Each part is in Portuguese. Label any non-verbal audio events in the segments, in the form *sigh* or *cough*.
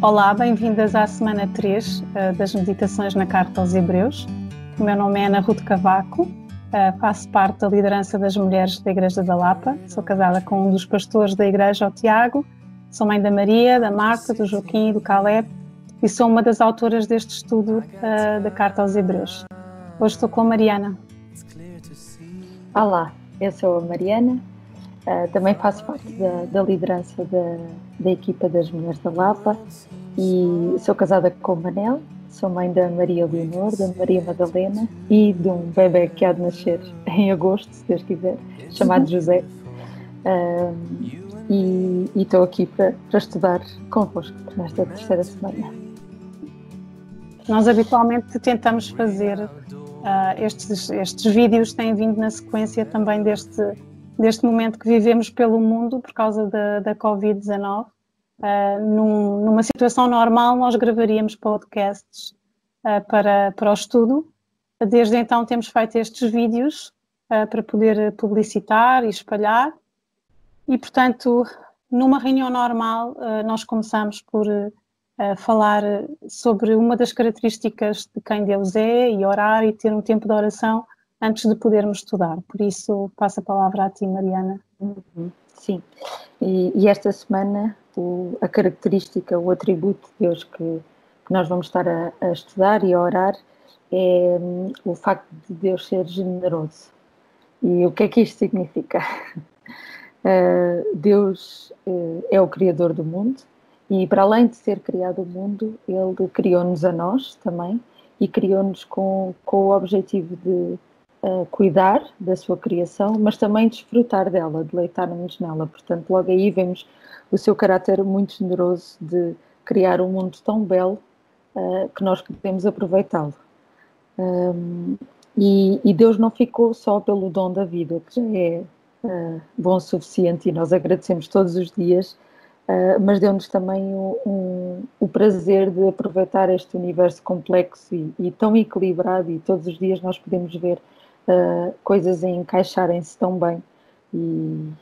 Olá, bem-vindas à semana 3 uh, eh, das Meditações na Carta aos Hebreus. O meu nome é Ana Ruth Cavaco, uh, faço parte da liderança das mulheres da Igreja da Lapa, sou casada com um dos pastores da Igreja, o Tiago, sou mãe da Maria, da Marta, do Joaquim e do Caleb e sou uma das autoras deste estudo uh, da Carta aos Hebreus. Hoje estou com a Mariana. Olá, eu sou a Mariana, também faço parte da, da liderança da, da equipa das Mulheres da Lapa e sou casada com o Manel, sou mãe da Maria Leonor, da Maria Madalena e de um bebê que há de nascer em agosto, se Deus quiser, chamado José. e estou aqui para, para estudar convosco nesta terceira semana. Nós habitualmente tentamos fazer uh, estes, estes vídeos, têm vindo na sequência também deste deste momento que vivemos pelo mundo por causa da, da Covid-19. Uh, num, numa situação normal, nós gravaríamos podcasts uh, para, para o estudo. Desde então, temos feito estes vídeos uh, para poder publicitar e espalhar. E, portanto, numa reunião normal, nós começamos por falar sobre uma das características de quem Deus é e orar e ter um tempo de oração antes de podermos estudar. Por isso, passo a palavra a ti, Mariana. Uhum, sim, e, e, esta semana o, a característica, o atributo de Deus que, nós vamos estar a, a, estudar e a orar é um, o facto de Deus ser generoso. E o que é que isto significa? Uh, *laughs* Deus uh, é o Criador do mundo e, para além de ser criado o mundo, Ele criou-nos a nós também e criou-nos com, com o objetivo de cuidar da sua criação, mas também desfrutar dela, deleitar-nos nela. Portanto, logo aí vemos o seu caráter muito generoso de criar um mundo tão belo uh, que nós podemos aproveitá-lo. Um, e, e, Deus não ficou só pelo dom da vida, que já é uh, bom o suficiente e nós agradecemos todos os dias, uh, mas deu-nos também um, um, o prazer de aproveitar este universo complexo e, e, tão equilibrado, e todos os dias nós podemos ver uh, coisas a encaixarem-se tão bem. E,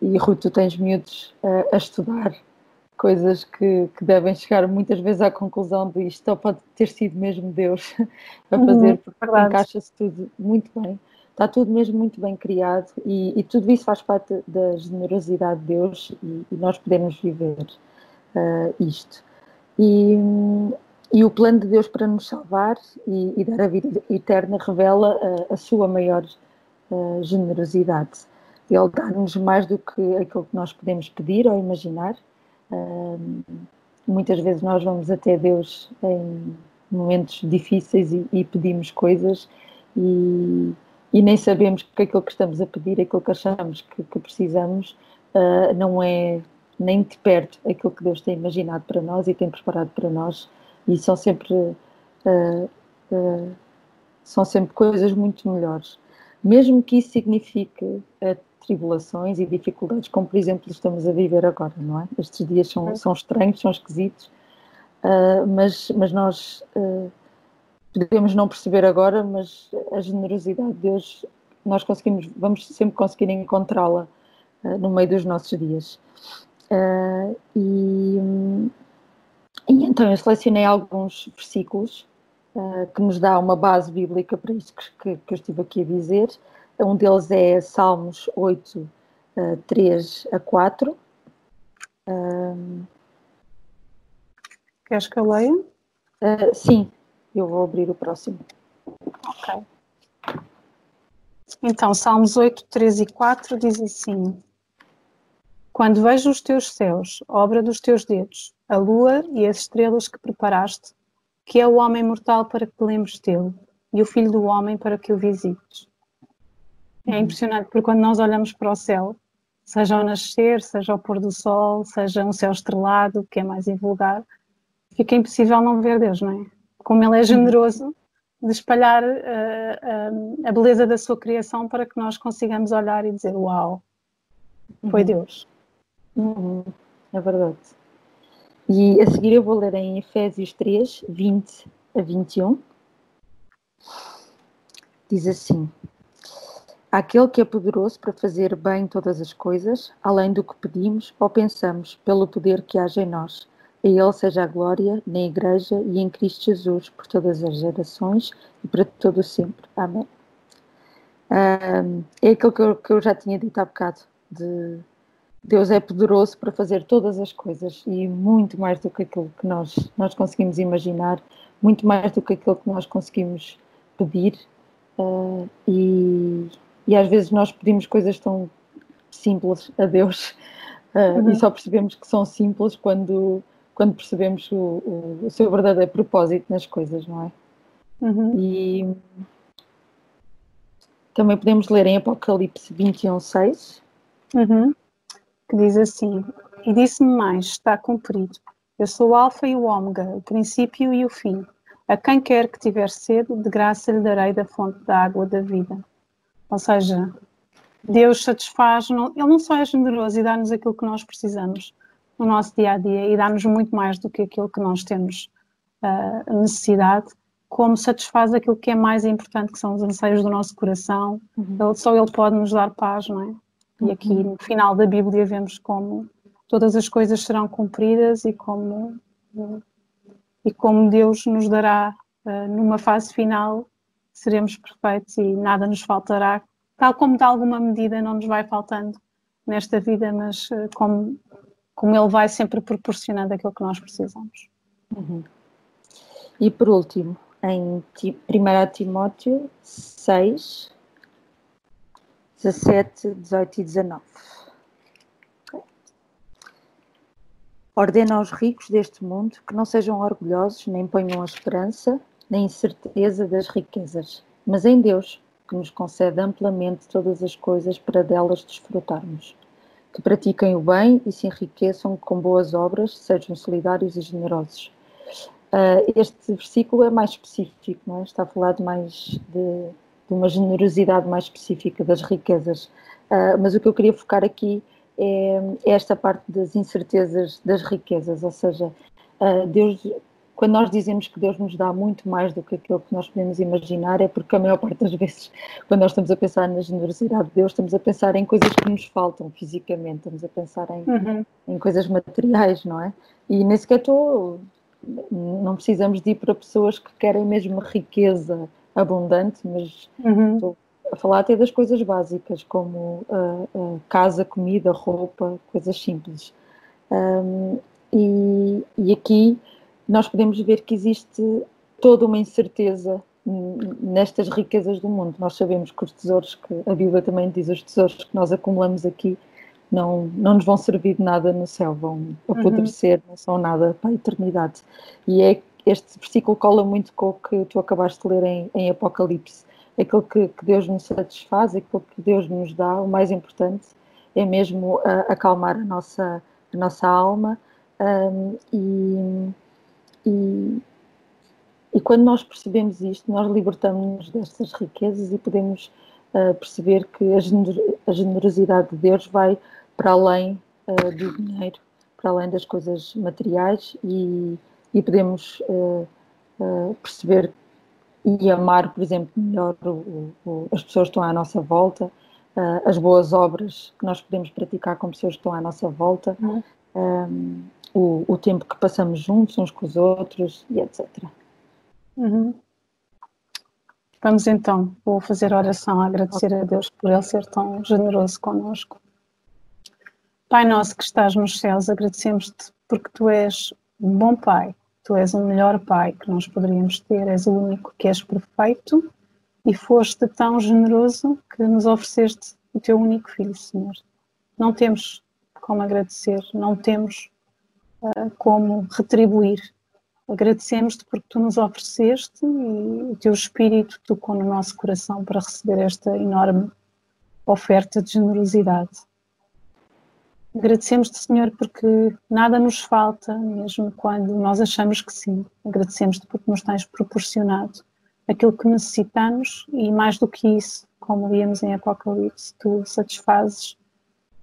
e Ruth, tu tens miúdos uh, a estudar coisas que, que, devem chegar muitas vezes à conclusão de isto pode ter sido mesmo Deus *laughs* a uhum, fazer, porque encaixa-se tudo muito bem. Está tudo mesmo muito bem criado e, e tudo isso faz parte da generosidade de Deus e, e nós podemos viver uh, isto. E, e o plano de Deus para nos salvar e, e dar a vida eterna revela uh, a sua maior uh, generosidade. Ele dá-nos mais do que aquilo que nós podemos pedir ou imaginar. Uh, muitas vezes nós vamos até Deus em momentos difíceis e, e pedimos coisas e, e, nem sabemos que aquilo que estamos a pedir, aquilo que achamos que, que precisamos, não é nem de perto aquilo que Deus tem imaginado para nós e tem preparado para nós e são sempre uh, uh, são sempre coisas muito melhores. Mesmo que isso signifique uh, tribulações e dificuldades como por exemplo estamos a viver agora não é? Estes dias são, são estranhos são esquisitos. Mas mas nós podemos não perceber agora mas a generosidade de Deus nós conseguimos vamos sempre conseguir encontrá-la no meio dos nossos dias. E e então eu selecionei alguns versículos uh, que nos dá uma base bíblica para isso que, que, eu estive aqui a dizer. Um deles é Salmos 8, uh, 3 a 4. Um, Queres que eu leia? Uh, sim, eu vou abrir o próximo. Ok. Então, Salmos 8, 3 e 4 diz assim: Quando vejo os teus céus, obra dos teus dedos, a lua e as estrelas que preparaste, que é o homem mortal para que te lembres dele, e o filho do homem para que o visites. É impressionante, porque quando nós olhamos para o céu, seja ao nascer, seja ao pôr do sol, seja um céu estrelado, que é mais invulgar, fica impossível não ver Deus, não é? Como Ele é generoso de espalhar uh, uh, a beleza da sua criação para que nós consigamos olhar e dizer: Uau, foi uhum. Deus. Uhum. É verdade. E a seguir eu vou ler em Efésios 3, 20 a 21. Diz assim: Aquele que é poderoso para fazer bem todas as coisas, além do que pedimos ou pensamos, pelo poder que age em nós. A Ele seja a glória na Igreja e em Cristo Jesus por todas as gerações e para todo sempre. Amém. Um, é aquilo que eu, que eu, já tinha dito há bocado, de Deus é poderoso para fazer todas as coisas e muito mais do que aquilo que nós, nós conseguimos imaginar, muito mais do que aquilo que nós conseguimos pedir uh, e, e às vezes nós pedimos coisas tão simples a Deus uh, uhum. e só percebemos que são simples quando quando percebemos o, o, o, seu verdadeiro propósito nas coisas, não é? Uhum. E também podemos ler em Apocalipse 21, 6. Uhum. Que diz assim: E disse-me mais: está cumprido. Eu sou o Alfa e o Ômega, o princípio e o fim. A quem quer que tiver sede, de graça lhe darei da fonte da água da vida. Ou seja, Deus satisfaz, não, Ele não só é generoso e dá-nos aquilo que nós precisamos, no nosso dia a dia e dá-nos muito mais do que aquilo que nós temos uh, necessidade, como satisfaz aquilo que é mais importante, que são os anseios do nosso coração. Uhum. Ele, só Ele pode nos dar paz, não é? E aqui uhum. no final da Bíblia vemos como todas as coisas serão cumpridas e como, e como Deus nos dará uh, numa fase final, seremos perfeitos e nada nos faltará, tal como de alguma medida não nos vai faltando nesta vida, mas uh, como como ele vai sempre proporcionando aquilo que nós precisamos. Uhum. E por último, em 1 Timóteo 6, 17, 18 e 19. Ordena aos ricos deste mundo que não sejam orgulhosos, nem ponham a esperança na incerteza das riquezas, mas em Deus, que nos concede amplamente todas as coisas para delas desfrutarmos que pratiquem o bem e se enriqueçam com boas obras, sejam solidários e generosos. Uh, este versículo é mais específico, é? está a falar mais de uma generosidade mais específica das riquezas. Uh, mas o que eu queria focar aqui é, é, esta parte das incertezas das riquezas, ou seja, uh, Deus quando nós dizemos que Deus nos dá muito mais do que aquilo que nós podemos imaginar, é porque a maior parte das vezes, quando nós estamos a pensar na generosidade de Deus, estamos a pensar em coisas que nos faltam fisicamente, estamos a pensar em, uhum. em coisas materiais, não é? E nem sequer estou. Não precisamos de ir para pessoas que querem mesmo riqueza abundante, mas uhum. estou a falar até das coisas básicas, como uh, uh, casa, comida, roupa, coisas simples. Um, e, e aqui nós podemos ver que existe toda uma incerteza nestas riquezas do mundo. Nós sabemos que os tesouros, que a Bíblia também diz, os tesouros que nós acumulamos aqui não, não nos vão servir de nada no céu, vão apodrecer, uhum. não são nada para a eternidade. E é, este versículo cola muito com o que tu acabaste de ler em, em Apocalipse. Aquilo que, que, Deus nos satisfaz, aquilo que Deus nos dá, o mais importante é mesmo uh, acalmar a nossa, a nossa alma um, e e, e quando nós percebemos isto, nós libertamos-nos destas riquezas e podemos uh, perceber que a, generosidade de Deus vai para além uh, do dinheiro, para além das coisas materiais e, e podemos uh, perceber e amar, por exemplo, melhor o, o, as pessoas que estão à nossa volta, as boas obras que nós podemos praticar com pessoas que estão à nossa volta. Uhum. Um, o, o tempo que passamos juntos uns com os outros e etc. Uhum. Vamos então, vou fazer oração a agradecer a Deus por Ele ser tão generoso conosco. Pai nosso que estás nos céus, agradecemos-te porque Tu és um bom Pai, Tu és o melhor Pai que nós poderíamos ter, és o único que és perfeito e foste tão generoso que nos ofereceste o Teu único Filho, Senhor. Não temos como agradecer, não temos como retribuir. Agradecemos-te porque tu nos ofereceste e o teu espírito tocou no nosso coração para receber esta enorme oferta de generosidade. Agradecemos-te, Senhor, porque nada nos falta, mesmo quando nós achamos que sim. Agradecemos-te porque nos tens proporcionado aquilo que necessitamos e, mais do que isso, como víamos em Apocalipse, tu satisfazes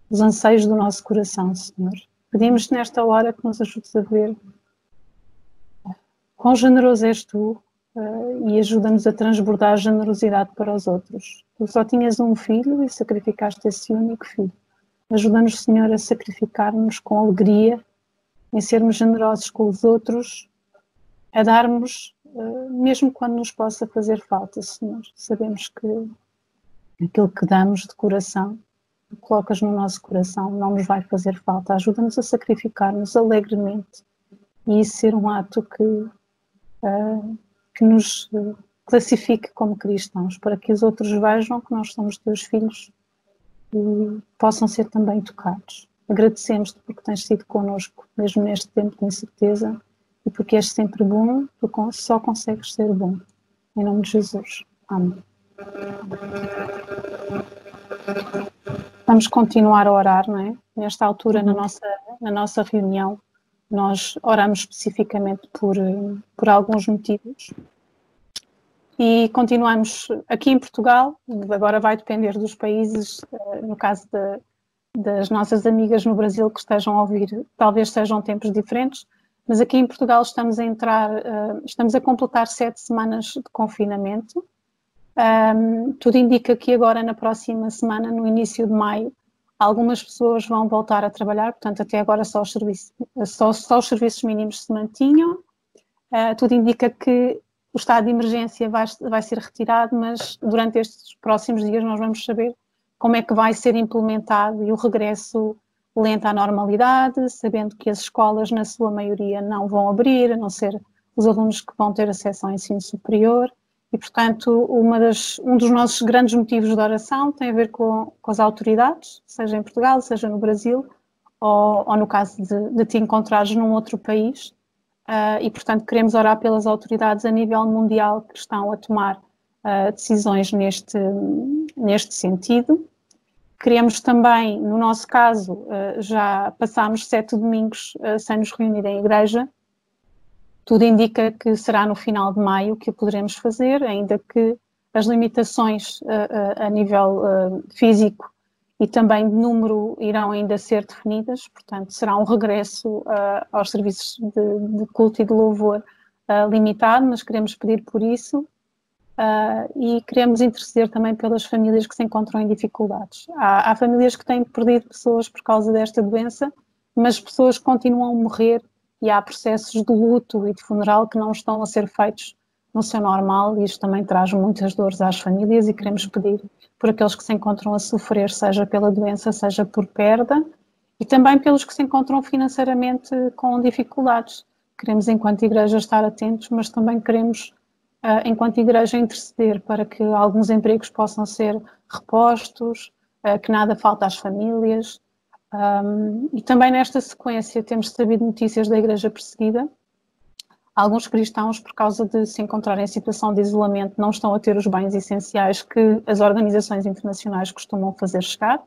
os anseios do nosso coração, Senhor. Pedimos nesta hora que nos ajudes a ver quão generoso és tu uh, e ajuda-nos a transbordar generosidade para os outros. Tu só tinhas um filho e sacrificaste esse único filho. Ajuda-nos, Senhor, a sacrificar-nos com alegria em sermos generosos com os outros, a darmos, uh, mesmo quando nos possa fazer falta, Senhor. Sabemos que aquilo que damos de coração, colocas no nosso coração, não nos vai fazer falta. Ajuda-nos a sacrificar-nos alegremente e isso ser um ato que, uh, que nos classifique como cristãos, para que os outros vejam que nós somos teus filhos possam ser também tocados. Agradecemos-te porque tens sido connosco, mesmo neste tempo de incerteza, e porque és sempre bom, tu só consegues ser bom. Em nome de Jesus. Amém. Vamos continuar a orar, não é? Nesta altura, na nossa, na nossa reunião, nós oramos especificamente por, por alguns motivos. E continuamos aqui em Portugal, agora vai depender dos países, eh, no caso de, das nossas amigas no Brasil que estejam a ouvir, talvez sejam tempos diferentes, mas aqui em Portugal estamos a entrar, uh, estamos a completar sete semanas de confinamento. Tudo indica que agora, na próxima semana, no início de maio, algumas pessoas vão voltar a trabalhar, portanto, até agora só os, serviços, só, só os serviços mínimos se mantinham. Uh, tudo indica que o estado de emergência vai, vai ser retirado, mas durante estes próximos dias nós vamos saber como é que vai ser implementado e o regresso lento à normalidade, sabendo que as escolas, na sua maioria, não vão abrir, a não ser os alunos que vão ter acesso ao ensino superior. E, portanto, das, um dos nossos grandes motivos de oração tem a ver com, com as autoridades, seja em Portugal, seja no Brasil, ou, ou no caso de, de te encontrares num outro país. Uh, e, portanto, queremos orar pelas autoridades a nível mundial que estão a tomar uh, decisões neste, neste sentido. Queremos também, no nosso caso, uh, já passámos sete domingos sem nos reunir em igreja. Tudo indica que será no final de maio que o poderemos fazer, ainda que as limitações a nível físico e também de número irão ainda ser definidas, portanto, será um regresso aos serviços de, de, culto e de louvor limitado, mas queremos pedir por isso Uh, e queremos interceder também pelas famílias que se encontram em dificuldades. Há, há, famílias que têm perdido pessoas por causa desta doença, mas pessoas continuam a morrer e há processos de luto e de funeral que não estão a ser feitos no seu normal e isto também traz muitas dores às famílias e queremos pedir por aqueles que se encontram a sofrer, seja pela doença, seja por perda, e também pelos que se encontram financeiramente com dificuldades. Queremos, enquanto igreja, estar atentos, mas também queremos uh, enquanto igreja, interceder para que alguns empregos possam ser repostos, uh, que nada falta às famílias. Um, e também nesta sequência temos sabido notícias da igreja perseguida. Alguns cristãos, por causa de se encontrarem em situação de isolamento, não estão a ter os bens essenciais que as organizações internacionais costumam fazer chegar,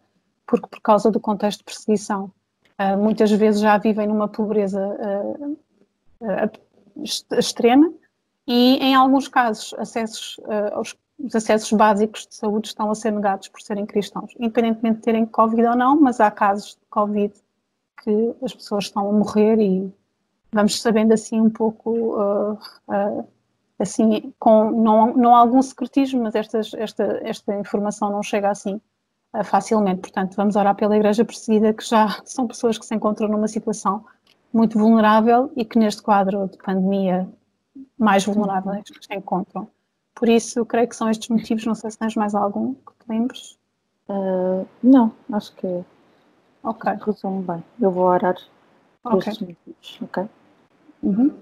porque por causa do contexto de perseguição, uh, muitas vezes já vivem numa pobreza uh, uh, extrema e, em alguns casos, acessos, aos, os acessos básicos de saúde estão a ser negados por serem cristãos, independentemente de terem Covid ou não, mas há casos de Covid que as pessoas estão a morrer e vamos sabendo assim um pouco, uh, uh, assim, com não, não algum secretismo, mas estas, esta, esta informação não chega assim facilmente. Portanto, vamos orar pela Igreja perseguida, que já *laughs* são pessoas que se encontram numa situação muito vulnerável e que neste quadro de pandemia mais vulneráveis que se encontram. Por isso, creio que são estes motivos. Não sei se tens mais algum que te lembres. Uh, não, acho que ok resumo bem. Eu vou orar por okay. estes motivos, ok? Uhum.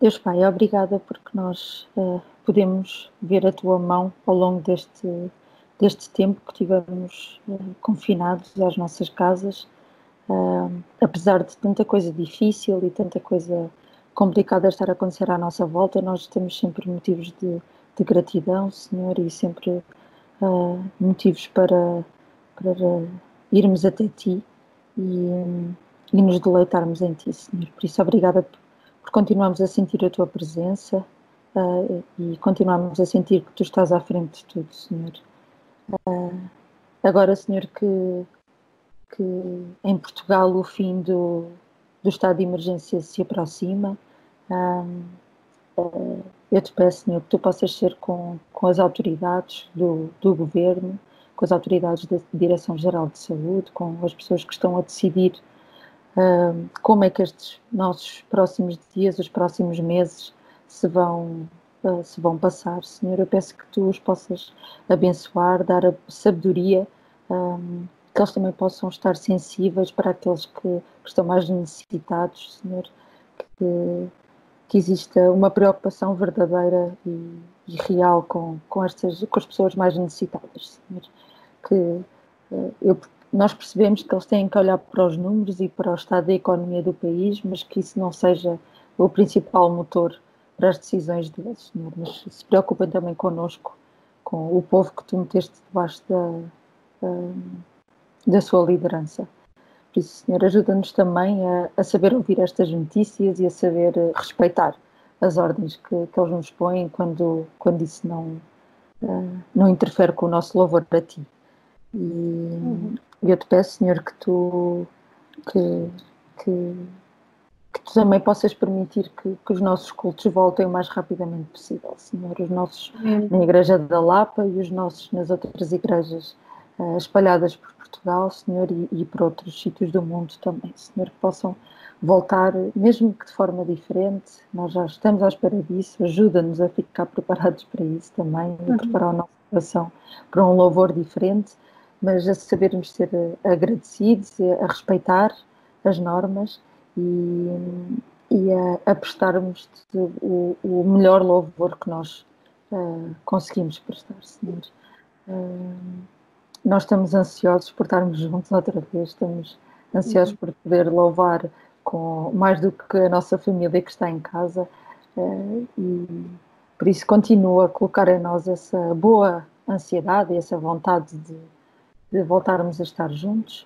Deus Pai, obrigada porque nós uh, podemos ver a Tua mão ao longo deste, deste tempo que tivemos uh, confinados às nossas casas Uh, apesar de tanta coisa difícil e tanta coisa complicada estar a acontecer à nossa volta, nós temos sempre motivos de, de gratidão, Senhor, e sempre motivos para, para irmos até Ti e, e, nos deleitarmos em Ti, Senhor. Por isso, obrigada por, continuarmos a sentir a Tua presença uh, e continuarmos a sentir que Tu estás à frente de tudo, Senhor. agora, Senhor, que que em Portugal o fim do, do estado de emergência se aproxima. Um, eu te peço, Senhor, que tu possas ser com, com as autoridades do, do governo, com as autoridades da Direção-Geral de Saúde, com as pessoas que estão a decidir uh, como é que estes nossos próximos dias, os próximos meses, se vão, uh, se vão passar. Senhor, eu peço que tu os possas abençoar, dar a sabedoria, um, que eles também possam estar sensíveis para aqueles que, que estão mais necessitados, Senhor, que, que exista uma preocupação verdadeira e, e real com, com, estas, com as pessoas mais necessitadas. Que uh, eu, nós percebemos que eles têm que olhar para os números e para o estado da economia do país, mas que isso não seja o principal motor para as decisões deles, Senhor. Mas se preocupem também connosco, com o povo que tu meteste debaixo da, da, da sua liderança. Por isso, Senhor, ajuda-nos também a, a, saber ouvir estas notícias e a saber respeitar as ordens que, que eles nos põem quando, quando isso não, uh, não interfere com o nosso louvor para ti. E uhum. eu te peço, Senhor, que tu, que, que, que tu também possas permitir que, que, os nossos cultos voltem o mais rapidamente possível, Senhor. Os nossos uhum. na Igreja da Lapa e os nossos nas outras igrejas uh, espalhadas por Portugal, Senhor, e, e por outros sítios do mundo também, Senhor, que possam voltar, mesmo que de forma diferente, nós já estamos à espera disso, ajuda-nos a ficar preparados para isso também, uhum. a preparar a nossa coração para um louvor diferente, mas a sabermos ser agradecidos, a respeitar as normas e, e a, a prestarmos o, o, melhor louvor que nós uh, conseguimos prestar, Senhor. Uh, nós estamos ansiosos por estarmos juntos outra vez, estamos ansiosos uhum. por poder louvar com mais do que a nossa família que está em casa uh, e por isso continua a colocar em nós essa boa ansiedade essa vontade de, de voltarmos a estar juntos,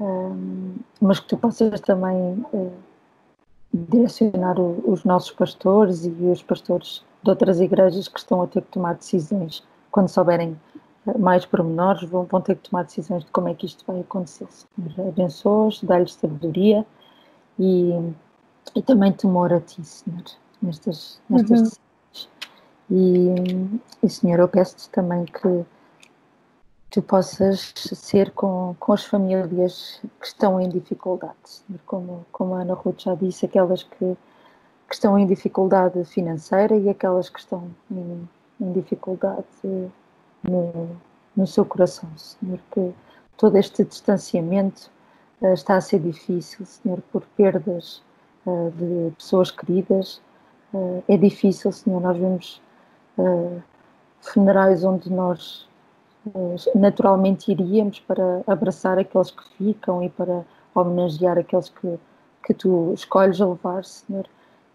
um, mas que tu possas também uh, direcionar os nossos pastores e os pastores de outras igrejas que estão a ter que tomar decisões quando souberem mais pormenores, vão, vão ter que tomar decisões de como é que isto vai acontecer. Senhor, abençoa-os, dá-lhes sabedoria e, e também temor a ti, Senhor, nestas, nestas uhum. decisões. E, e, Senhor, eu peço-te também que tu possas ser com, com as famílias que estão em dificuldade, Senhor, como, como a Ana Ruth já disse, aquelas que, que estão em dificuldade financeira e aquelas que estão em, em dificuldade no, no seu coração, Senhor, que todo este distanciamento uh, está a ser difícil, Senhor, por perdas uh, de pessoas queridas. Uh, é difícil, Senhor, nós vemos funerais onde nós naturalmente iríamos para abraçar aqueles que ficam e para homenagear aqueles que, que tu escolhes levar, Senhor.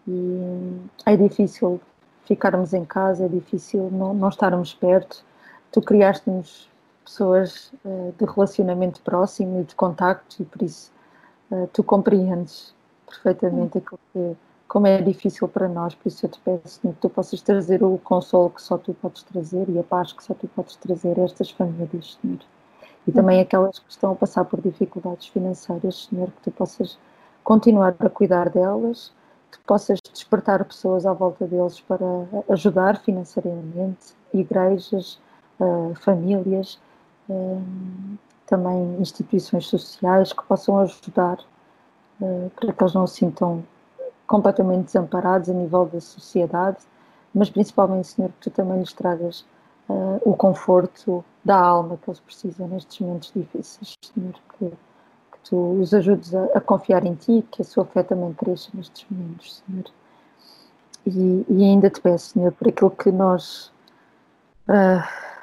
E é difícil ficarmos em casa, é difícil não, não estarmos perto, tu criaste-nos pessoas uh, de relacionamento próximo e de contacto e por isso uh, tu compreendes perfeitamente aquilo que, como é difícil para nós, por isso eu te peço que tu possas trazer o consolo que só tu podes trazer e a paz que só tu podes trazer a estas famílias, Senhor. E também aquelas que estão a passar por dificuldades financeiras, Senhor, que tu possas continuar a cuidar delas, que possas despertar pessoas à volta deles para ajudar financeiramente, igrejas, famílias, uh, também instituições sociais que possam ajudar uh, para que eles não se sintam completamente desamparados a nível da sociedade, mas principalmente, Senhor, que tu também lhes tragas o conforto da alma que eles precisam nestes momentos difíceis, Senhor, que, que tu os ajudes a, a, confiar em Ti, que a sua fé também cresça nestes momentos, Senhor. E, e ainda te peço, Senhor, por aquilo que nós uh,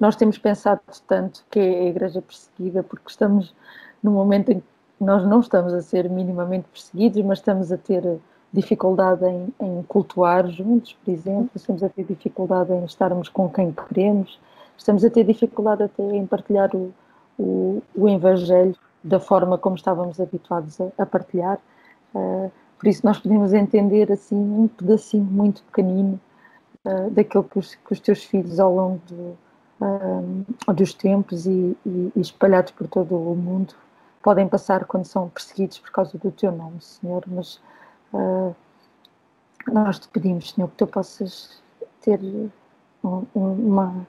nós temos pensado tanto que é a Igreja perseguida, porque estamos num momento em que nós não estamos a ser minimamente perseguidos, mas estamos a ter dificuldade em, em cultuar juntos, por exemplo, estamos a ter dificuldade em estarmos com quem queremos, estamos a ter dificuldade até em partilhar o, o, o Evangelho da forma como estávamos habituados a, a partilhar. Uh, por isso nós podemos entender assim um pedacinho muito pequenino uh, daquilo que os, que os teus filhos ao longo do, uh, dos tempos e, e, e, espalhados por todo o mundo podem passar quando são perseguidos por causa do teu nome, Senhor, mas uh, nós te pedimos, Senhor, que tu possas ter um, uma,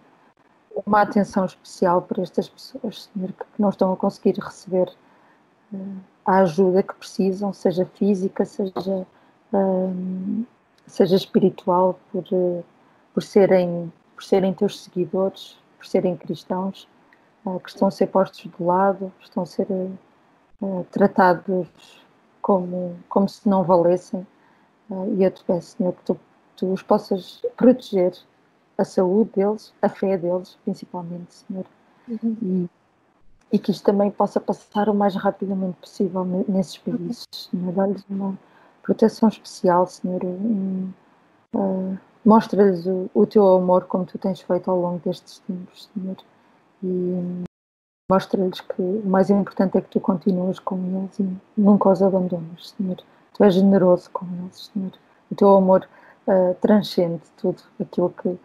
uma atenção especial para estas pessoas, Senhor, que não estão a conseguir receber uh, a ajuda que precisam, seja física, seja, seja espiritual, por, por, serem, por serem teus seguidores, por serem cristãos, que estão a ser postos de lado, estão a ser tratados como, como se não valessem. e eu te peço, Senhor, que tu, tu os possas proteger a saúde deles, a fé deles, principalmente, Senhor. Uhum. E, e, que isto também possa passar o mais rapidamente possível nesses países, Senhor. Dá-lhes uma proteção especial, Senhor. Um, uh, Mostra-lhes o, o, teu amor como tu tens feito ao longo destes tempos, Senhor. E mostra-lhes que o mais importante é que tu continuas com eles e nunca os abandonas, Senhor. Tu és generoso com eles, Senhor. O teu amor uh, transcende tudo aquilo que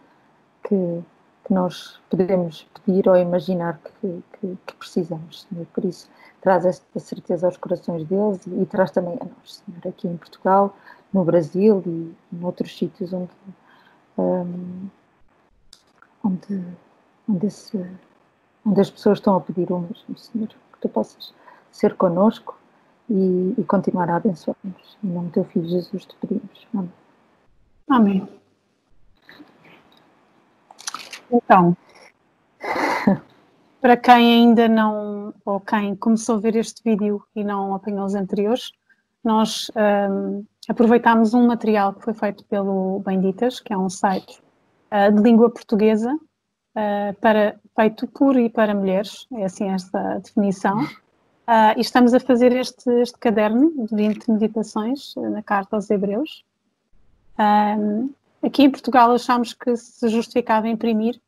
que, que nós podemos pedir ou imaginar que, que, que, precisamos, Senhor. Por isso, traz esta certeza aos corações deles e, e traz também a nós, Senhor, aqui em Portugal, no Brasil e em outros sítios onde, um, onde, onde, esse, onde, as pessoas estão a pedir o mesmo, Senhor, que tu possas ser conosco e, e continuar a abençoar-nos. Em nome do teu Filho Jesus te pedimos. Amém. Amém. Então, *laughs* para quem ainda não, ou quem começou a ver este vídeo e não apanhou os anteriores, nós um, aproveitámos um material que foi feito pelo Benditas, que é um site uh, de língua portuguesa, uh, para, feito por e para mulheres, é assim esta definição. Uh, e estamos a fazer este, este caderno de 20 meditações na Carta aos Hebreus. Um, Aqui em Portugal achamos que se justificava imprimir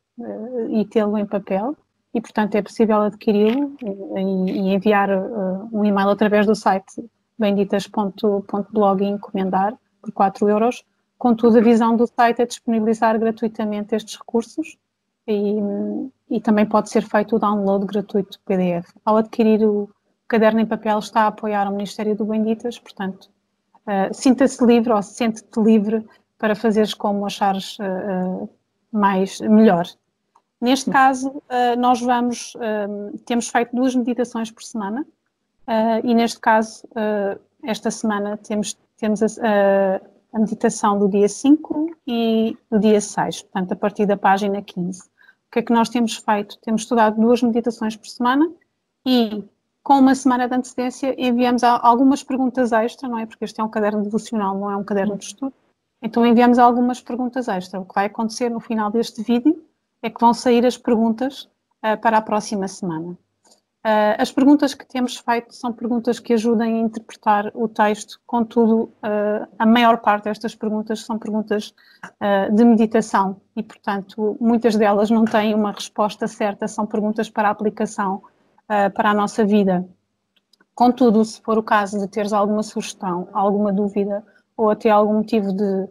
e tê-lo em papel e, portanto, é possível adquiri-lo e, e, enviar um e-mail através do site benditas.blog e encomendar por 4 euros. Contudo, a visão do site é disponibilizar gratuitamente estes recursos e, e também pode ser feito o download gratuito do PDF. Ao adquirir o caderno em papel, está a apoiar o Ministério do Benditas, portanto, uh, sinta-se livre ou sente-te livre para fazeres como achares uh, mais melhor. Neste caso, uh, nós vamos, temos feito duas meditações por semana e neste caso, esta semana temos, temos a, a, meditação do dia 5 e do dia 6, portanto, a partir da página 15. O que é que nós temos feito? Temos estudado duas meditações por semana e com uma semana de antecedência enviamos algumas perguntas extra, não é? Porque este é um caderno devocional, não é um caderno de estudo então enviamos algumas perguntas extra. O que vai acontecer no final deste vídeo é que vão sair as perguntas uh, para a próxima semana. Uh, as perguntas que temos feito são perguntas que ajudem a interpretar o texto, contudo, uh, a maior parte destas perguntas são perguntas de meditação e, portanto, muitas delas não têm uma resposta certa, são perguntas para aplicação para a nossa vida. Contudo, se for o caso de teres alguma sugestão, alguma dúvida, ou até algum motivo de uh,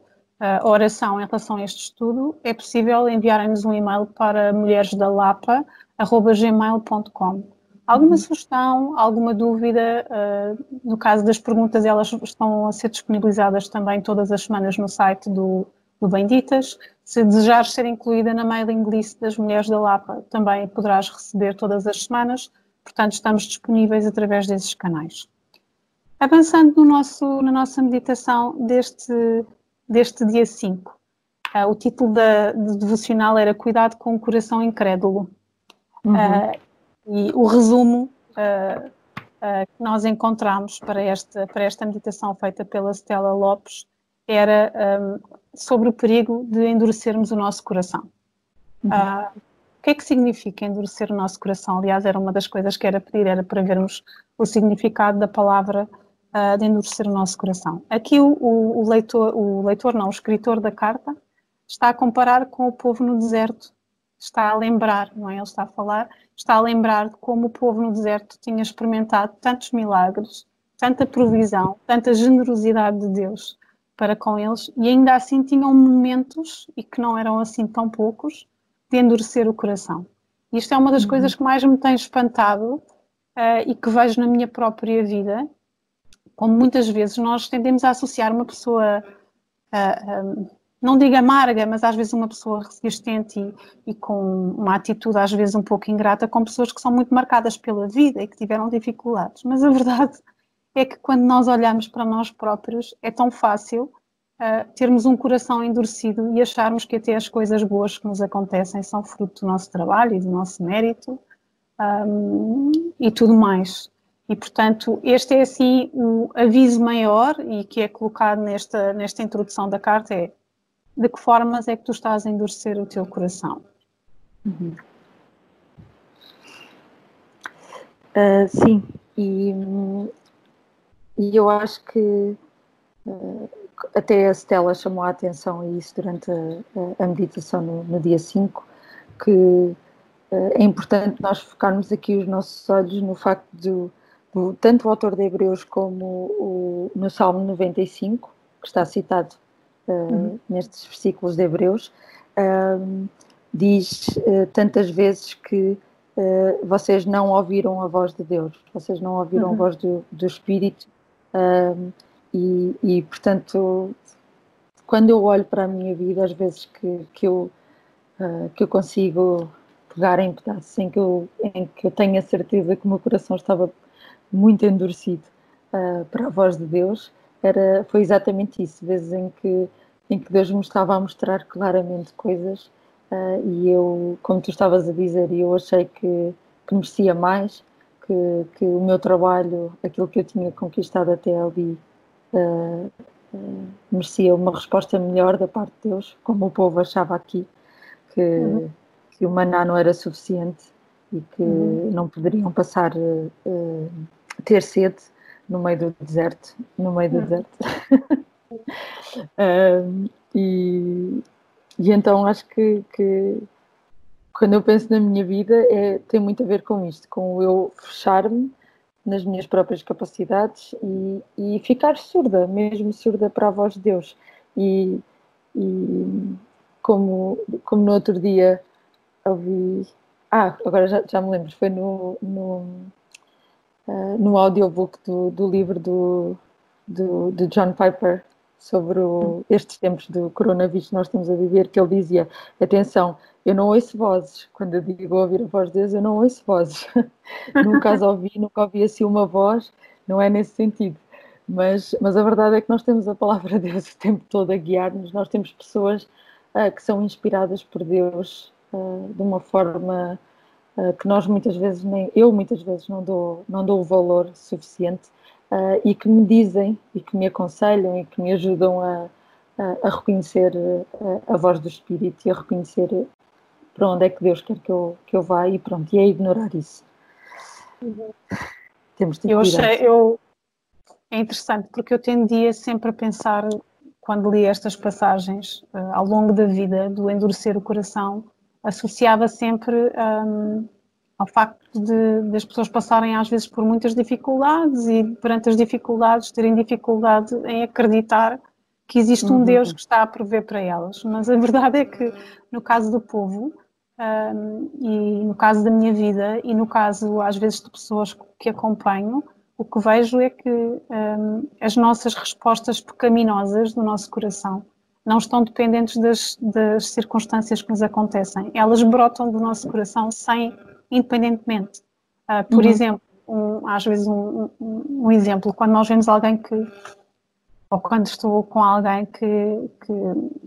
oração em relação a este estudo, é possível enviarem-nos um e-mail para mulheresdalapa.gmail.com. Alguma uhum. sugestão, alguma dúvida? Uh, no caso das perguntas, elas estão a ser disponibilizadas também todas as semanas no site do, do Benditas. Se desejares ser incluída na mailing list das Mulheres da Lapa, também poderás receber todas as semanas. Portanto, estamos disponíveis através desses canais. Avançando no nosso, na nossa meditação deste, deste dia 5, uh, ah, o título da, devocional era Cuidado com o Coração Incrédulo. Uhum. Uh, e o resumo uh, que nós encontramos para esta, para esta meditação feita pela Stella Lopes era um, sobre o perigo de endurecermos o nosso coração. Uhum. o que é que significa endurecer o nosso coração? Aliás, era uma das coisas que era pedir, era para vermos o significado da palavra uh, de endurecer o nosso coração. Aqui o, o, o, leitor, o leitor não, o escritor da carta, está a comparar com o povo no deserto, está a lembrar, não é? Ele está a falar, está a lembrar de como o povo no deserto tinha experimentado tantos milagres, tanta provisão, tanta generosidade de Deus para com eles e ainda assim tinham momentos, e que não eram assim tão poucos, de endurecer o coração. Isto é uma das uhum. coisas que mais me tem espantado uh, e que vejo na minha própria vida como muitas vezes nós tendemos a associar uma pessoa uh, um, não digo amarga, mas às vezes uma pessoa resistente e, e, com uma atitude às vezes um pouco ingrata com pessoas que são muito marcadas pela vida e que tiveram dificuldades. Mas a verdade é que quando nós olhamos para nós próprios é tão fácil uh, termos um coração endurecido e acharmos que até as coisas boas que nos acontecem são fruto do nosso trabalho e do nosso mérito um, e tudo mais. E, portanto, este é assim o aviso maior e que é colocado nesta, nesta introdução da carta é de que formas é que tu estás a endurecer o teu coração? Uhum. Uh, sim, e, e eu acho que uh, até a Stella chamou a atenção a isso durante a, a meditação no, no, dia 5, que uh, é importante nós focarmos aqui os nossos olhos no facto de do, tanto o autor de Hebreus como o, no Salmo 95, que está citado uhum. nestes versículos de Hebreus, uh, diz uh, tantas vezes que vocês não ouviram a voz de Deus, vocês não ouviram uhum. a voz do, do Espírito, e, e, portanto, quando eu olho para a minha vida, às vezes que, que, eu, que eu consigo pegar em pedaços em que eu, em que eu tenho a certeza que o meu coração estava muito endurecido uh, para a voz de Deus, era, foi exatamente isso, vezes em que, em que Deus me estava a mostrar claramente coisas uh, e eu, como tu estavas a dizer, eu achei que, que merecia mais, que, que o meu trabalho, aquilo que eu tinha conquistado até ali, uh, merecia uma resposta melhor da parte de Deus, como o povo achava aqui, que, uhum. que o maná não era suficiente e que uhum. não poderiam passar uh, ter sede no meio do deserto, no meio do hum. deserto. *laughs* um, e, e, então acho que, que, quando eu penso na minha vida é, tem muito a ver com isto, com eu fechar-me nas minhas próprias capacidades e, e, ficar surda, mesmo surda para a voz de Deus. E, e como, como no outro dia ouvi. Ah, agora já, já me lembro, foi no, no uh, no audiobook do, do livro do, do, de John Piper sobre o, estes tempos do coronavírus que nós estamos a viver, que ele dizia, atenção, eu não ouço vozes, quando eu digo ouvir a voz de Deus, eu não ouço vozes, *laughs* nunca as ouvi, nunca ouvi assim uma voz, não é nesse sentido, mas, mas a verdade é que nós temos a palavra de *laughs* Deus o tempo todo a guiar-nos, nós temos pessoas uh, que são inspiradas por Deus uh, de uma forma uh, que nós muitas vezes nem eu muitas vezes não dou não dou o valor suficiente uh, e que me dizem e que me aconselham e que me ajudam a, a, a reconhecer a, a, voz do Espírito e a reconhecer para onde é que Deus quer que eu que eu vá e pronto e a ignorar isso uhum. temos de eu achei eu é interessante porque eu tendia sempre a pensar quando li estas passagens ao longo da vida do endurecer o coração associava sempre um, ao facto de, de, as pessoas passarem às vezes por muitas dificuldades e perante as dificuldades terem dificuldade em acreditar que existe um uhum. Deus que está a prover para elas. Mas a verdade é que no caso do povo um, e no caso da minha vida e no caso às vezes de pessoas que acompanho, o que vejo é que um, as nossas respostas pecaminosas do nosso coração não estão dependentes das, das, circunstâncias que nos acontecem. Elas brotam do nosso coração sem, independentemente. Uh, por uhum. exemplo, um, às vezes um, um, um, exemplo, quando nós vemos alguém que, ou quando estou com alguém que, que,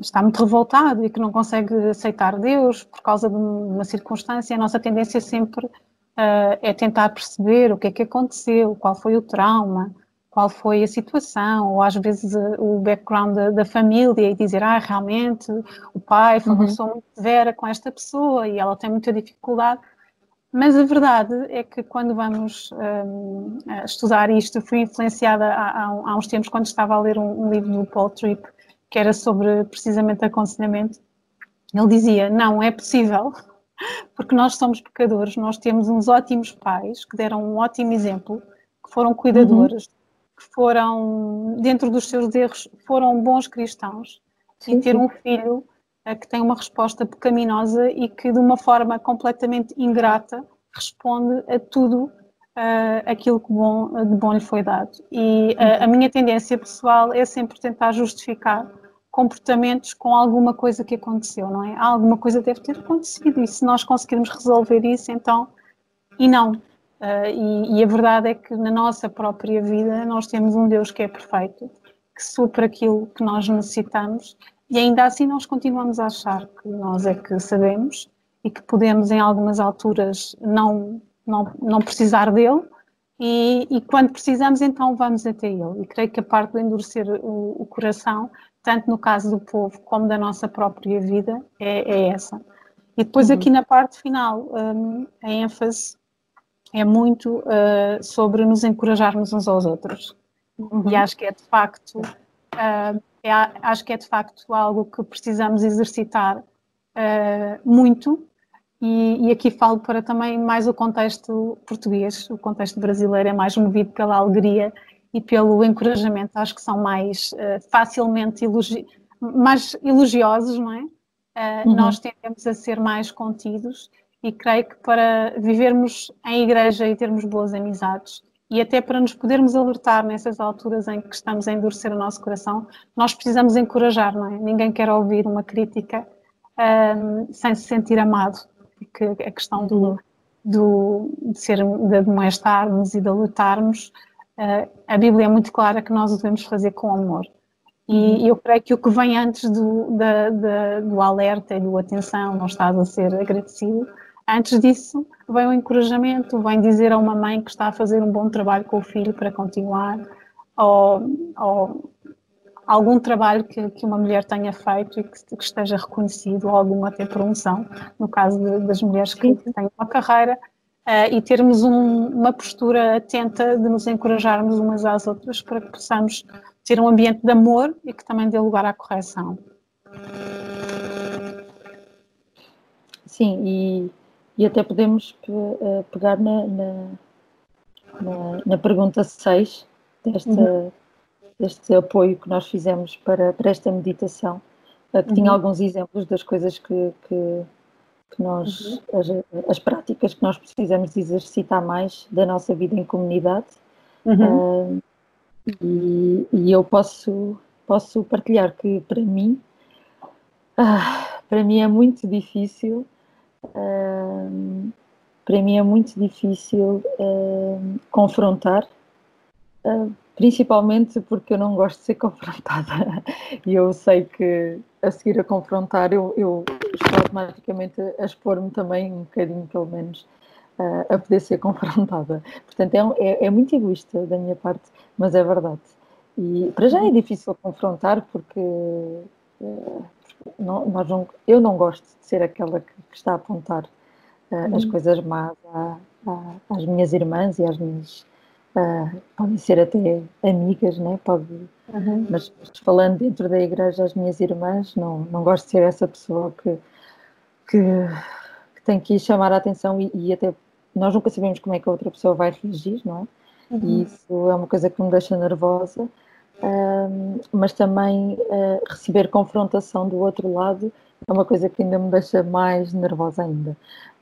está muito revoltado e que não consegue aceitar Deus por causa de uma circunstância, a nossa tendência sempre uh, é tentar perceber o que é que aconteceu, qual foi o trauma, qual foi a situação, ou às vezes eh, o background da, da família e dizer, ah, realmente o pai foi uma uhum. pessoa muito severa com esta pessoa e ela tem muita dificuldade. Mas a verdade é que quando vamos um, estudar isto, fui influenciada há, há, uns tempos quando estava a ler um, um, livro do Paul Tripp que era sobre precisamente aconselhamento. Ele dizia: não é possível, *laughs* porque nós somos pecadores, nós temos uns ótimos pais que deram um ótimo exemplo, que foram cuidadores, uhum que foram, dentro dos seus erros, foram bons cristãos sim, e ter sim. um filho uh, que tem uma resposta pecaminosa e que, de uma forma completamente ingrata, responde a tudo uh, aquilo que bom, de bom lhe foi dado. E uh, a minha tendência pessoal é sempre tentar justificar comportamentos com alguma coisa que aconteceu, não é? Alguma coisa deve ter acontecido e se nós conseguirmos resolver isso, então, e não. Uh, e, e, a verdade é que na nossa própria vida nós temos um Deus que é perfeito, que supera aquilo que nós necessitamos e ainda assim nós continuamos a achar que nós é que sabemos e que podemos em algumas alturas não, não, não precisar dele e, e, quando precisamos, então vamos até ele. E creio que a parte de endurecer o, o coração, tanto no caso do povo como da nossa própria vida, é, é essa. E depois, uhum. aqui na parte final, um, a ênfase é muito uh, sobre nos encorajarmos uns aos outros. Uhum. E acho que é de facto, uh, é, acho que é de facto algo que precisamos exercitar uh, muito e, e, aqui falo para também mais o contexto português, o contexto brasileiro é mais movido pela alegria e pelo encorajamento, acho que são mais facilmente elogi mais elogiosos, não é? Uh, uhum. Nós tendemos a ser mais contidos e creio que para vivermos em igreja e termos boas amizades e até para nos podermos alertar nessas alturas em que estamos a endurecer o nosso coração, nós precisamos encorajar, não é? Ninguém quer ouvir uma crítica uh, sem se sentir amado porque a questão do, do, de, ser, de admoestarmos e de lutarmos, uh, a Bíblia é muito clara que nós o devemos fazer com amor. E uhum. eu creio que o que vem antes do, da, da, do alerta e do atenção, não estás a ser agradecido, antes disso vem o encorajamento, vem dizer a uma mãe que está a fazer um bom trabalho com o filho para continuar, ou, ou algum trabalho que, que uma mulher tenha feito e que, que, esteja reconhecido, ou alguma até promoção, no caso de, das mulheres que têm uma carreira, uh, e termos um, uma postura atenta de nos encorajarmos umas às outras para que possamos ter um ambiente de amor e que também dê lugar à correção. Sim, e, e até podemos uh, pegar na, na, na, na pergunta 6 desta. Uhum este apoio que nós fizemos para, para esta meditação, eh, que uhum. tinha alguns exemplos das coisas que, que, que nós, uhum. as, as, práticas que nós precisamos exercitar mais da nossa vida em comunidade. Uh, e, e, eu posso, posso partilhar que para mim, uh, para mim é muito difícil, uh, para mim é muito difícil confrontar principalmente porque eu não gosto de ser *laughs* confrontada. E eu sei que a seguir a confrontar eu, eu estou automaticamente a expor-me também um bocadinho pelo menos uh, a poder ser *laughs* confrontada. Portanto é, é, é, muito egoísta da minha parte mas é verdade. E para já é difícil confrontar porque uh, não, nós não, eu não gosto de ser aquela que, que está a apontar uh, as uhum. coisas más à, à, às minhas irmãs e às minhas Uh, podem ser até amigas, né? Pode, uhum. mas, falando dentro da igreja, as minhas irmãs, não, não gosto de ser essa pessoa que, que, que tem que chamar a atenção e, e, até nós nunca sabemos como é que a outra pessoa vai reagir, não é? Uhum. E isso é uma coisa que me deixa nervosa, uh, mas também uh, receber confrontação do outro lado é uma coisa que ainda me deixa mais nervosa ainda.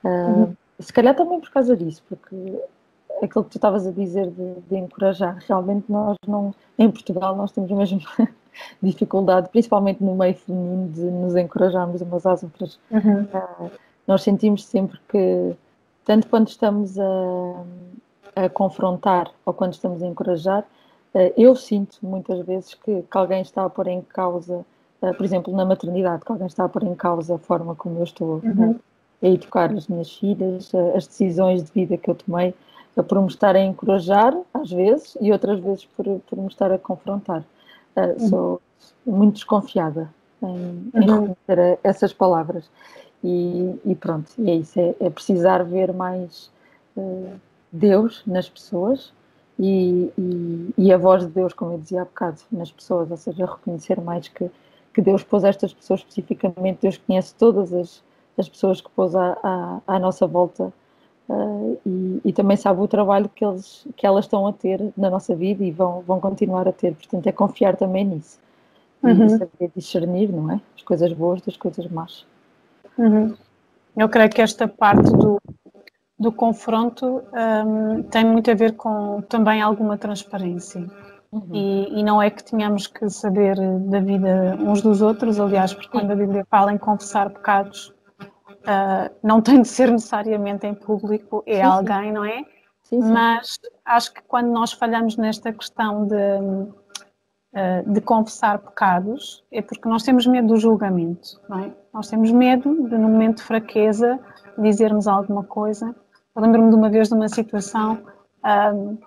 Uhum. Se calhar também por causa disso, porque aquilo que tu estavas a dizer de, de, encorajar, realmente nós não, em Portugal nós temos mesmo *laughs* dificuldade, principalmente no meio feminino, de nos encorajarmos umas às outras. Uhum. Uh, nós sentimos sempre que, tanto quando estamos a, a, confrontar ou quando estamos a encorajar, uh, eu sinto muitas vezes que, que, alguém está a pôr em causa, uh, por exemplo, na maternidade, que alguém está a pôr em causa a forma como eu estou uhum. a educar as minhas filhas, as decisões de vida que eu tomei por me estar a encorajar, às vezes, e outras vezes por, por me estar a confrontar. Uh, uhum. Sou muito desconfiada em, em uhum. reconhecer essas palavras. E, e, pronto, e é isso, é, é precisar ver mais uh, Deus nas pessoas e, e, e, a voz de Deus, como eu dizia há bocado, nas pessoas, ou seja, reconhecer mais que, que Deus pôs estas pessoas especificamente, Deus conhece todas as, as pessoas que pôs à, à, à nossa volta Uh, e, e, também sabe o trabalho que, eles, que elas estão a ter na nossa vida e vão, vão continuar a ter. Portanto, é confiar também nisso. Uhum. E saber discernir, não é? As coisas boas das coisas más. Uhum. Eu creio que esta parte do, do confronto um, tem muito a ver com também alguma transparência. Uhum. E, e, não é que tenhamos que saber da vida uns dos outros, aliás, porque quando a Bíblia fala em confessar pecados, uh, não tem de ser necessariamente em público, é sim, alguém, sim. não é? Sim, Mas acho que quando nós falhamos nesta questão de, uh, de confessar pecados, é porque nós temos medo do julgamento, não é? Nós temos medo de, no momento de fraqueza, dizermos alguma coisa. Lembro-me de uma vez de uma situação. Um,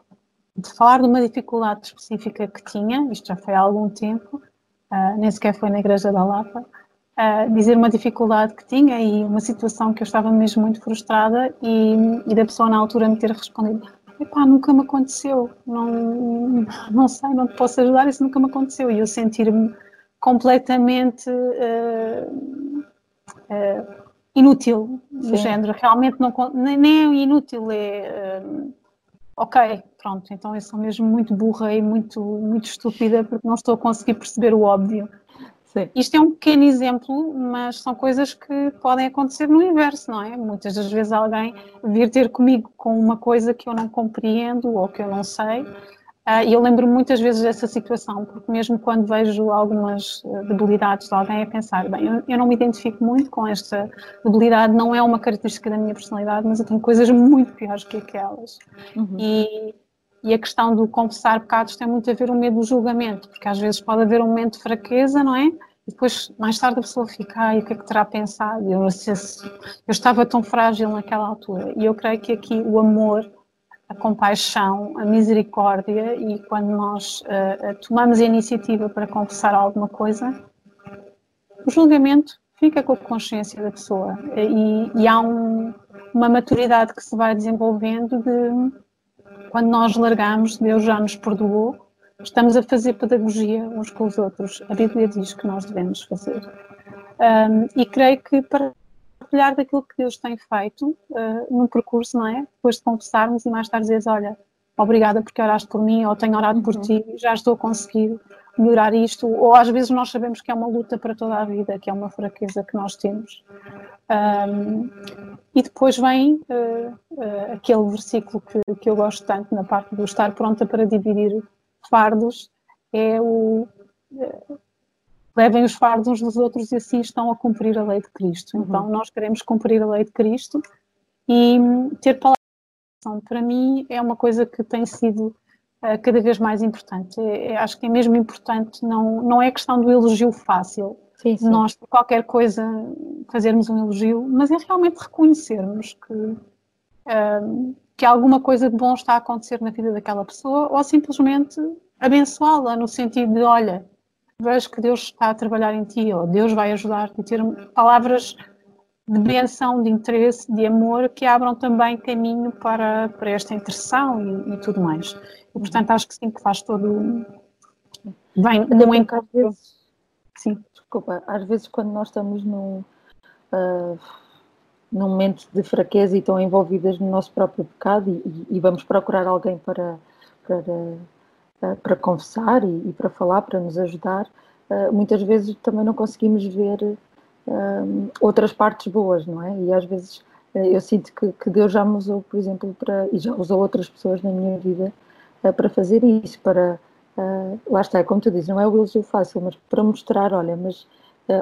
de falar de uma dificuldade específica que tinha, isto já foi há algum tempo, uh, nem sequer foi na Igreja da Lapa, uh, dizer uma dificuldade que tinha e uma situação que eu estava mesmo muito frustrada e, e da pessoa na altura me ter respondido epá, nunca me aconteceu, não, não sei, não te posso ajudar, isso nunca me aconteceu. E eu sentir-me completamente uh, uh, inútil, do género, realmente não, nem, nem é inútil, é uh, ok, pronto, então eu sou mesmo muito burra e muito, muito estúpida porque não estou a conseguir perceber o óbvio. Sim. Isto é um pequeno exemplo, mas são coisas que podem acontecer no inverso, não é? Muitas das vezes alguém vir ter comigo com uma coisa que eu não compreendo ou que eu não sei, Uh, e eu lembro muitas vezes dessa situação, porque mesmo quando vejo algumas ah, debilidades de alguém, a pensar, bem, eu, eu, não me identifico muito com esta debilidade, não é uma característica da minha personalidade, mas eu tenho coisas muito piores que aquelas. Uhum. E, e a questão do confessar pecados tem muito a ver com o medo do julgamento, porque às vezes pode haver um momento de fraqueza, não é? E depois, mais tarde, a pessoa fica, ai, o que é que terá pensado? Eu, eu estava tão frágil naquela altura. E eu creio que aqui o amor a compaixão, a misericórdia e quando nós uh, tomamos a iniciativa para confessar alguma coisa, o julgamento fica com a consciência da pessoa e, e há um, uma maturidade que se vai desenvolvendo de quando nós largamos, Deus já nos perdoou, estamos a fazer pedagogia uns com os outros. A Bíblia diz que nós devemos fazer. Um, e creio que para partilhar daquilo que Deus tem feito uh, num percurso, não é? Depois de confessarmos e mais tarde dizeres, olha, obrigada porque oraste por mim, ou tenho orado por uhum. ti, já estou a conseguir melhorar isto, ou às vezes nós sabemos que é uma luta para toda a vida, que é uma fraqueza que nós temos. Um, e depois vem uh, uh, aquele versículo que, que eu gosto tanto na parte do estar pronta para dividir fardos, é o levem os fardos uns dos outros e assim estão a cumprir a lei de Cristo. Uhum. Então, nós queremos cumprir a lei de Cristo e ter palavras. Para mim, é uma coisa que tem sido uh, cada vez mais importante. É, é, acho que é mesmo importante, não, não é questão do elogio fácil. Sim, sim. Nós, por qualquer coisa, fazermos um elogio, mas é realmente reconhecermos que, uh, que alguma coisa de bom está a acontecer na vida daquela pessoa ou simplesmente abençoá-la no sentido de, olha, vejo que Deus está a trabalhar em ti, ou Deus vai ajudar-te a ter palavras de benção, de interesse, de amor, que abram também caminho para, para esta intercessão e, e tudo mais. E, portanto, acho que sim, que faz todo. Vem um encontro. Sim. Desculpa, às vezes quando nós estamos num, uh, num momento de fraqueza e estão envolvidas no nosso próprio pecado e, e vamos procurar alguém para, para uh, para confessar e, e, para falar, para nos ajudar, uh, muitas vezes também não conseguimos ver uh, outras partes boas, não é? E às vezes eu sinto que, que, Deus já me usou, por exemplo, para, e já usou outras pessoas na minha vida para fazer isso, para, lá está, é como tu dizes, não é o elogio fácil, mas para mostrar, olha, mas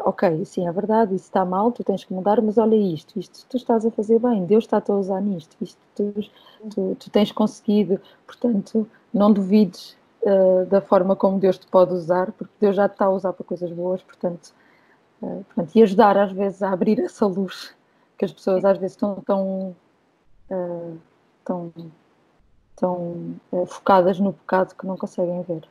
ok, sim, é verdade, isso está mal, tu tens que mudar, mas olha isto, isto tu estás a fazer bem, Deus está-te a usar nisto, isto tu, tu, tu, tens conseguido, portanto, não duvides uh, da forma como Deus te pode usar, porque Deus já te está a usar para coisas boas, portanto, uh, portanto e ajudar às vezes a abrir essa luz que as pessoas às vezes estão tão, uh, tão, tão focadas no pecado que não conseguem ver.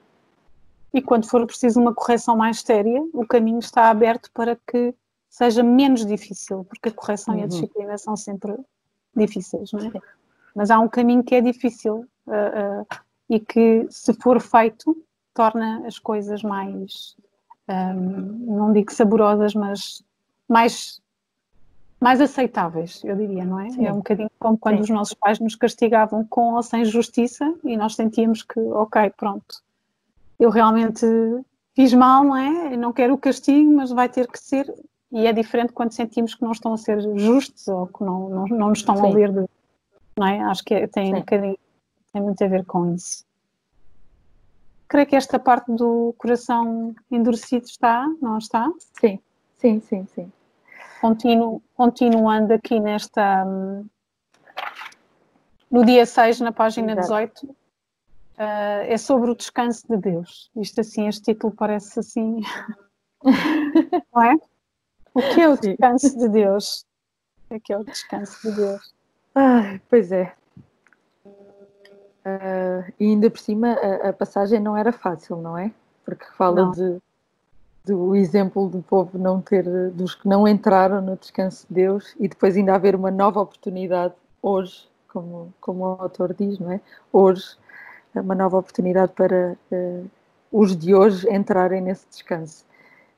E quando for preciso uma correção mais séria, o caminho está aberto para que seja menos difícil, porque a correção uhum. e a uhum. disciplina são sempre difíceis, não é? Mas há um caminho que é difícil. Uh, uh, e que, se for feito, torna as coisas mais, um, não digo saborosas, mas mais, mais aceitáveis, eu diria, não é? Sim. É um bocadinho como quando Sim. os nossos pais nos castigavam com ou sem justiça e nós sentíamos que, ok, pronto, eu realmente fiz mal, não é? Eu não quero o castigo, mas vai ter que ser. E é diferente quando sentimos que não estão a ser justos ou que não, não, não nos estão Sim. a ler de. Não é? Acho que é, tem Sim. um bocadinho tem muito a ver com isso. creio que esta parte do coração endurecido está, não está? Sim, sim, sim, sim. Continuo, continuando aqui nesta. No dia 6, na página Exato. 18, uh, é sobre o descanso de Deus. Isto assim, este título parece assim. *laughs* não é? O que é o descanso de Deus? O que é o descanso de Deus? Pois é. Uh, e ainda por cima a, a, passagem não era fácil, não é? Porque fala de do exemplo do povo não ter, dos que não entraram no descanso de Deus e depois ainda haver uma nova oportunidade hoje, como, como o autor diz, não é? Hoje, uma nova oportunidade para uh, os de hoje entrarem nesse descanso.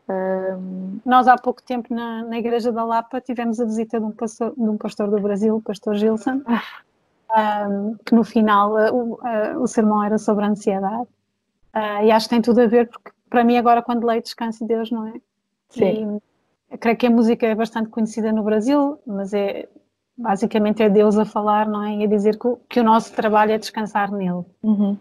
Um... Nós há pouco tempo na, na Igreja da Lapa tivemos a visita de um pastor, de um pastor do Brasil, o pastor Gilson, um, que no final uh, o, uh, o sermão era sobre a ansiedade. Uh, e acho que tem tudo a ver, porque para mim agora quando leio Descanso de Deus, não é? Sim. E, creio que a música é bastante conhecida no Brasil, mas é basicamente é Deus a falar, não é? E a dizer que, que o nosso trabalho é descansar nele. Uhum.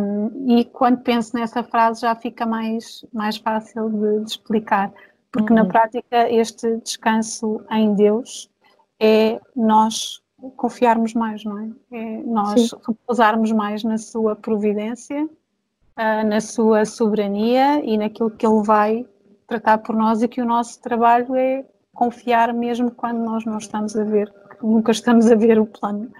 Um, e quando penso nessa frase já fica mais, mais fácil de, de explicar, porque uhum. na prática este descanso em Deus é nós confiarmos mais, não é? É nós Sim. repousarmos mais na sua providência, uh, na sua soberania e naquilo que Ele vai tratar por nós e que o nosso trabalho é confiar mesmo quando nós não estamos a ver nunca estamos a ver o plano,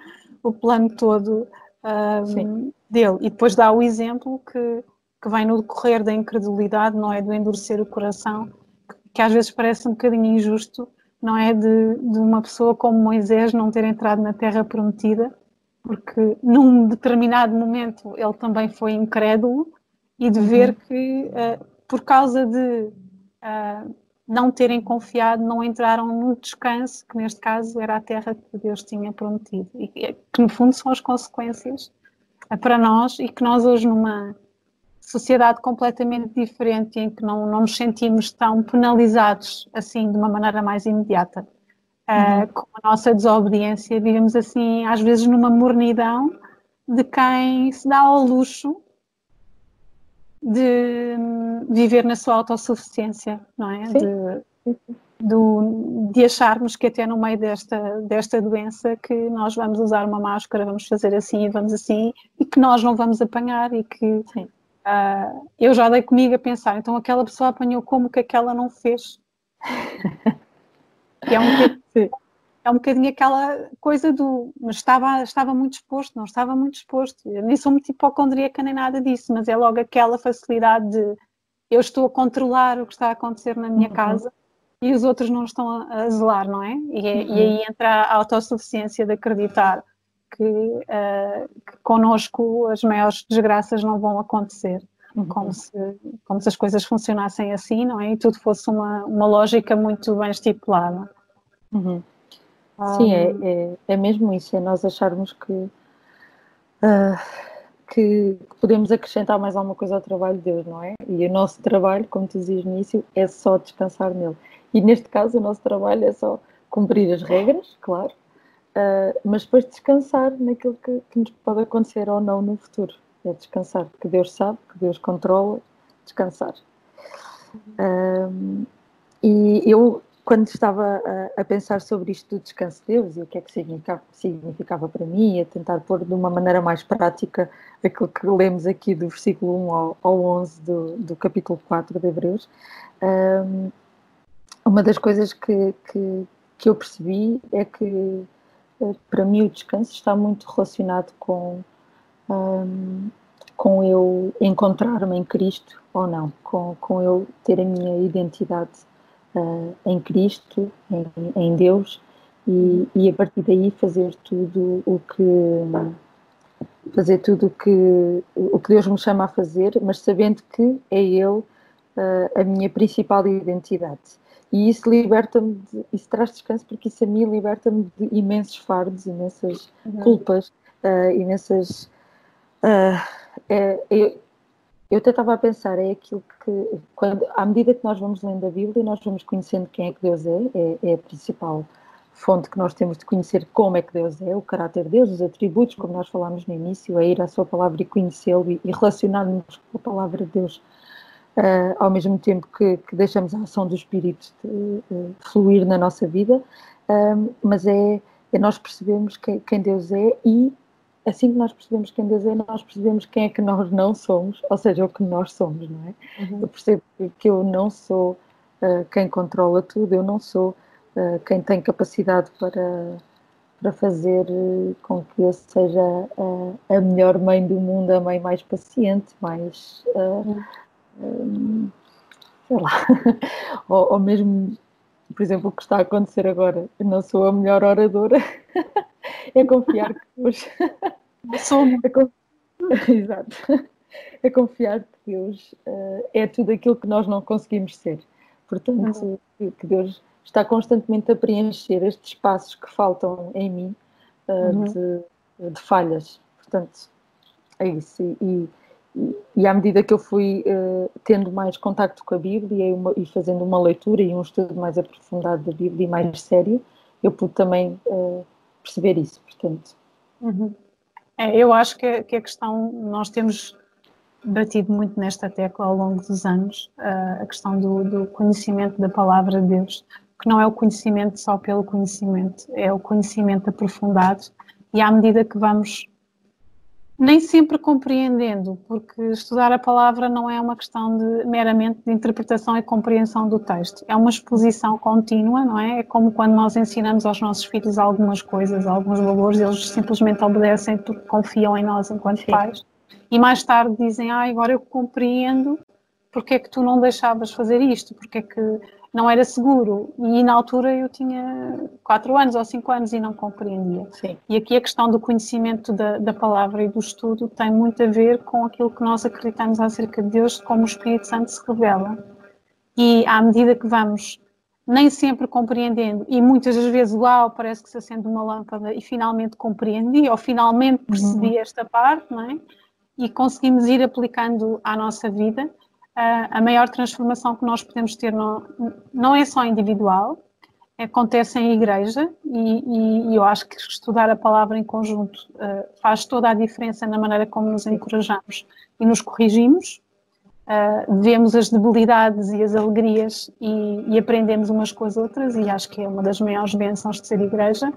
o plano todo um, dele. E depois dá o exemplo que, que vem no decorrer da incredulidade, não é? Do endurecer o coração, que, que às vezes parece um bocadinho injusto, não é? De, de uma pessoa como Moisés não ter entrado na terra prometida, porque num determinado momento ele também foi incrédulo e de ver uhum. que uh, por causa de uh, não terem confiado, não entraram no descanso, que neste caso era a terra que Deus tinha prometido, e que no fundo são as consequências eh, para nós e que nós hoje numa sociedade completamente diferente em que não, não nos sentimos tão penalizados assim de uma maneira mais imediata. Uhum. Uh, com a nossa desobediência, vivemos assim às vezes numa mornidão de quem se dá ao luxo de viver na sua autossuficiência, não é? De, do, de acharmos que até no meio desta, desta doença que nós vamos usar uma máscara, vamos fazer assim e vamos assim, e que nós não vamos apanhar e que uh, eu já dei comigo a pensar, então aquela pessoa apanhou como que aquela não fez. é um é um bocadinho aquela coisa do. Mas estava, estava muito exposto, não estava muito exposto. Eu nem sou muito hipocondríaca nem nada disso, mas é logo aquela facilidade de eu estou a controlar o que está a acontecer na minha uhum. casa e os outros não estão a, a zelar, não é? E, é, uhum. e, aí entra a autossuficiência de acreditar que, uh, que connosco as maiores desgraças não vão acontecer. Uhum. Como, se, como se as coisas funcionassem assim, não é? E tudo fosse uma, uma lógica muito bem estipulada. Uhum. Sim, é, é, é, mesmo isso, é nós acharmos que, uh, que, podemos acrescentar mais alguma coisa ao trabalho de Deus, não é? E o nosso trabalho, como tu dizias no início, é só descansar nele. E neste caso, o nosso trabalho é só cumprir as regras, claro, uh, mas depois descansar naquilo que, que, nos pode acontecer ou não no futuro. É descansar, que Deus sabe, que Deus controla, descansar. Um, e eu quando estava a, a, pensar sobre isto do descanso de Deus e o que é que significava, significava para mim, a tentar pôr de uma maneira mais prática aquilo que lemos aqui do versículo 1 ao, ao 11 do, do capítulo 4 de Hebreus, um, uma das coisas que, que, que, eu percebi é que para mim o descanso está muito relacionado com, um, com eu encontrar-me em Cristo ou não, com, com eu ter a minha identidade uh, em Cristo, em, em Deus, e, e, a partir daí fazer tudo o que fazer tudo o que o que Deus me chama a fazer, mas sabendo que é Ele uh, a minha principal identidade. E isso liberta-me, isso traz descanso, porque isso a mim liberta-me de imensos fardos, imensas uhum. culpas, uh, imensas. Uh, é, é, eu até estava a pensar, é aquilo que, quando, à medida que nós vamos lendo a Bíblia, nós vamos conhecendo quem é que Deus é, é, é a principal fonte que nós temos de conhecer como é que Deus é, o caráter de Deus, os atributos, como nós falámos no início, a ir à sua palavra e conhecê-lo e, e relacionar-nos com a palavra de Deus, uh, ao mesmo tempo que, que, deixamos a ação do Espírito de, uh, fluir na nossa vida, uh, mas é, é, nós percebemos que, quem Deus é e assim que nós percebemos quem Deus é, nós percebemos quem é que nós não somos, ou seja, o que nós somos, não é? Uhum. Eu percebo que eu não sou quem controla tudo, eu não sou uh, quem tem capacidade para, para fazer com que eu seja a, a melhor mãe do mundo, a mãe mais paciente, mais. Uh, sei lá. *laughs* ou, ou, mesmo, por exemplo, o que está a acontecer agora. Eu não sou a melhor oradora. *laughs* é confiar que Deus. *laughs* sou. É Exato. É confiar que Deus uh, é tudo aquilo que nós não conseguimos ser. Portanto, uhum. que Deus está constantemente a preencher estes espaços que faltam em mim uh, uhum. de, de, falhas. Portanto, é isso. E, e, e à medida que eu fui uh, tendo mais contacto com a Bíblia e, uma, e, fazendo uma leitura e um estudo mais aprofundado da Bíblia e mais sério, eu pude também uh, perceber isso. Portanto. Uhum. É, eu acho que, que a questão, nós temos batido muito nesta tecla ao longo dos anos, a questão do, do conhecimento da palavra de Deus que não é o conhecimento só pelo conhecimento, é o conhecimento aprofundado e à medida que vamos nem sempre compreendendo, porque estudar a palavra não é uma questão de meramente de interpretação e compreensão do texto, é uma exposição contínua, não é? É como quando nós ensinamos aos nossos filhos algumas coisas, alguns valores, eles simplesmente obedecem porque confiam em nós enquanto Sim. pais, e mais tarde dizem, ah, agora eu compreendo porque é que tu não deixavas fazer isto, porque é que não era seguro. E na altura eu tinha 4 anos ou 5 anos e não compreendia. Sim. E aqui a questão do conhecimento da, da, palavra e do estudo tem muito a ver com aquilo que nós acreditamos acerca de Deus, como o Espírito Santo se revela. E à medida que vamos nem sempre compreendendo, e muitas das vezes, uau, parece que se acende uma lâmpada e finalmente compreendi, ou finalmente percebi uhum. esta parte, não é? E conseguimos ir aplicando à nossa vida a maior transformação que nós podemos ter não, não é só individual, acontece em igreja e, e, eu acho que estudar a palavra em conjunto uh, faz toda a diferença na maneira como nos encorajamos e nos corrigimos, uh, vemos as debilidades e as alegrias e, e, aprendemos umas com as outras e acho que é uma das maiores bênçãos de ser igreja.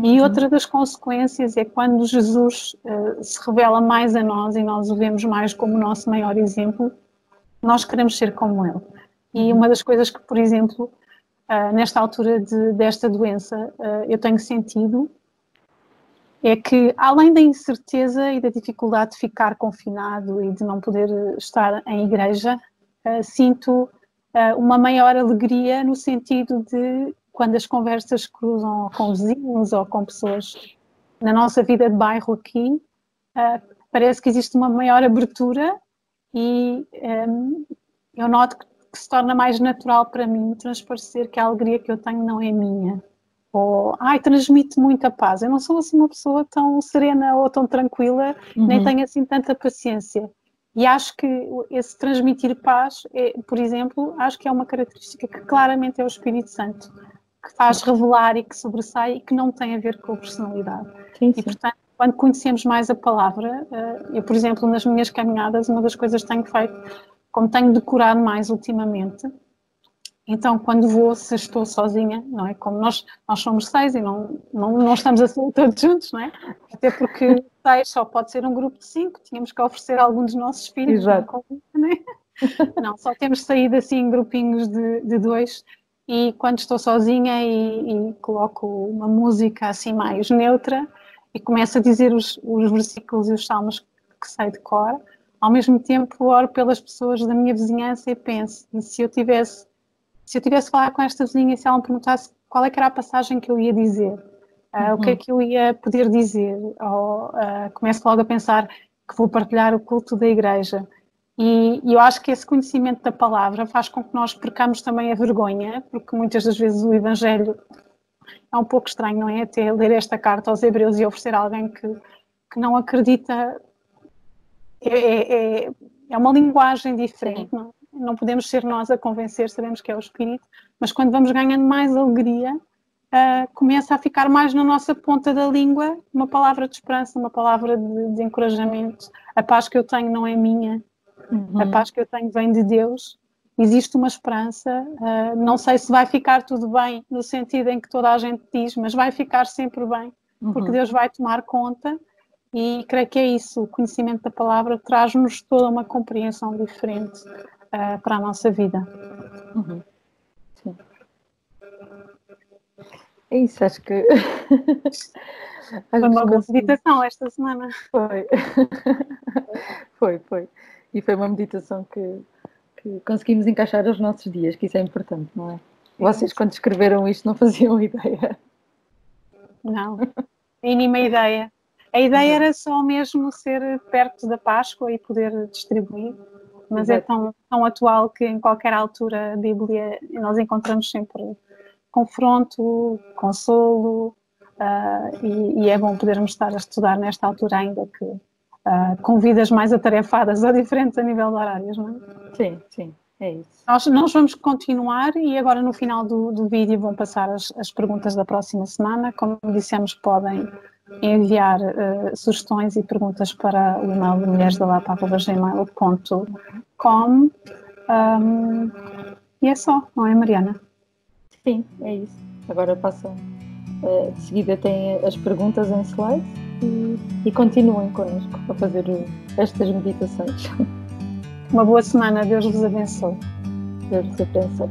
E outra das consequências é quando Jesus uh, se revela mais a nós e nós o vemos mais como o nosso maior exemplo, nós queremos ser como ele. E uma das coisas que, por exemplo, uh, nesta altura de, desta doença, uh, eu tenho sentido é que, além da incerteza e da dificuldade de ficar confinado e de não poder estar em igreja, uh, sinto uma maior alegria no sentido de quando as conversas cruzam com vizinhos ou com pessoas na nossa vida de bairro aqui, parece que existe uma maior abertura e um, eu noto que, que, se torna mais natural para mim transparecer que a alegria que eu tenho não é minha. Ou, ai, transmite muita paz. Eu não sou assim uma pessoa tão serena ou tão tranquila, uhum. nem tenho assim tanta paciência. E acho que esse transmitir paz, é, por exemplo, acho que é uma característica que claramente é o Espírito Santo, que faz revelar e que sobressai e que não tem a ver com a personalidade. Sim, sim. E, portanto, quando conhecemos mais a palavra, eh, eu, por exemplo, nas minhas caminhadas, uma das coisas que tenho feito, como tenho decorado mais ultimamente, então quando vou, se estou sozinha, não é? Como nós, nós somos seis e não, não, não estamos assim todos juntos, não é? Até porque seis só pode ser um grupo de cinco, tínhamos que oferecer algum dos nossos filhos, Exato. não, é? *laughs* não, só temos saído assim em grupinhos de, de dois e quando estou sozinha e, e, coloco uma música assim mais neutra, e começo a dizer os, os versículos e os salmos que sei de cor, ao mesmo tempo oro pelas pessoas da minha vizinhança e penso, se eu tivesse se eu tivesse falar com esta vizinha se ela me perguntasse qual é que era a passagem que eu ia dizer, uh, uhum. o que é uhum. que eu ia poder dizer, ou uh, começo logo a pensar que vou partilhar o culto da igreja. E, e, eu acho que esse conhecimento da palavra faz com que nós percamos também a vergonha, porque muitas das vezes o Evangelho é um pouco estranho, não é? Até ler esta carta aos Hebreus e oferecer a alguém que, que não acredita. É, é, é, é uma linguagem diferente, não, não, podemos ser nós a convencer, sabemos que é o Espírito, mas quando vamos ganhando mais alegria, uh, começa a ficar mais na nossa ponta da língua uma palavra de esperança, uma palavra de, de encorajamento. A paz que eu tenho não é minha, uhum. a paz que eu tenho vem de Deus. Existe uma esperança. Uh, não sei se vai ficar tudo bem no sentido em que toda a gente diz, mas vai ficar sempre bem, porque uhum. Deus vai tomar conta. E creio que é isso, o conhecimento da palavra traz-nos toda uma compreensão diferente uh, para a nossa vida. Uhum. Sim. É isso, acho que. *laughs* foi uma boa meditação esta semana. Foi. *laughs* foi, foi. E foi uma meditação que, que conseguimos encaixar aos nossos dias, que isso é importante, não é? Vocês, quando escreveram isto, não faziam *laughs* ideia. Não, mínima ideia. A ideia era só mesmo ser perto da Páscoa e poder distribuir, mas é Exato. é tão, tão atual que em qualquer altura a Bíblia nós encontramos sempre confronto, consolo, uh, e, e, é bom podermos estar a estudar nesta altura ainda que uh, com vidas mais atarefadas ou diferentes a nível de horários, não é? Sim, sim. É isso. Nós, nós vamos continuar e agora no final do, do vídeo vão passar as, as perguntas da próxima semana. Como dissemos, podem enviar uh, sugestões e perguntas para o e-mail de mulheresdalapa.gmail.com um, e é só, não é Mariana? Sim, é isso. Agora passa. Uh, de seguida tem as perguntas em slide e, e continuem connosco a fazer estas meditações. *laughs* Uma boa semana, Deus vos abençoe. Deus vos abençoe.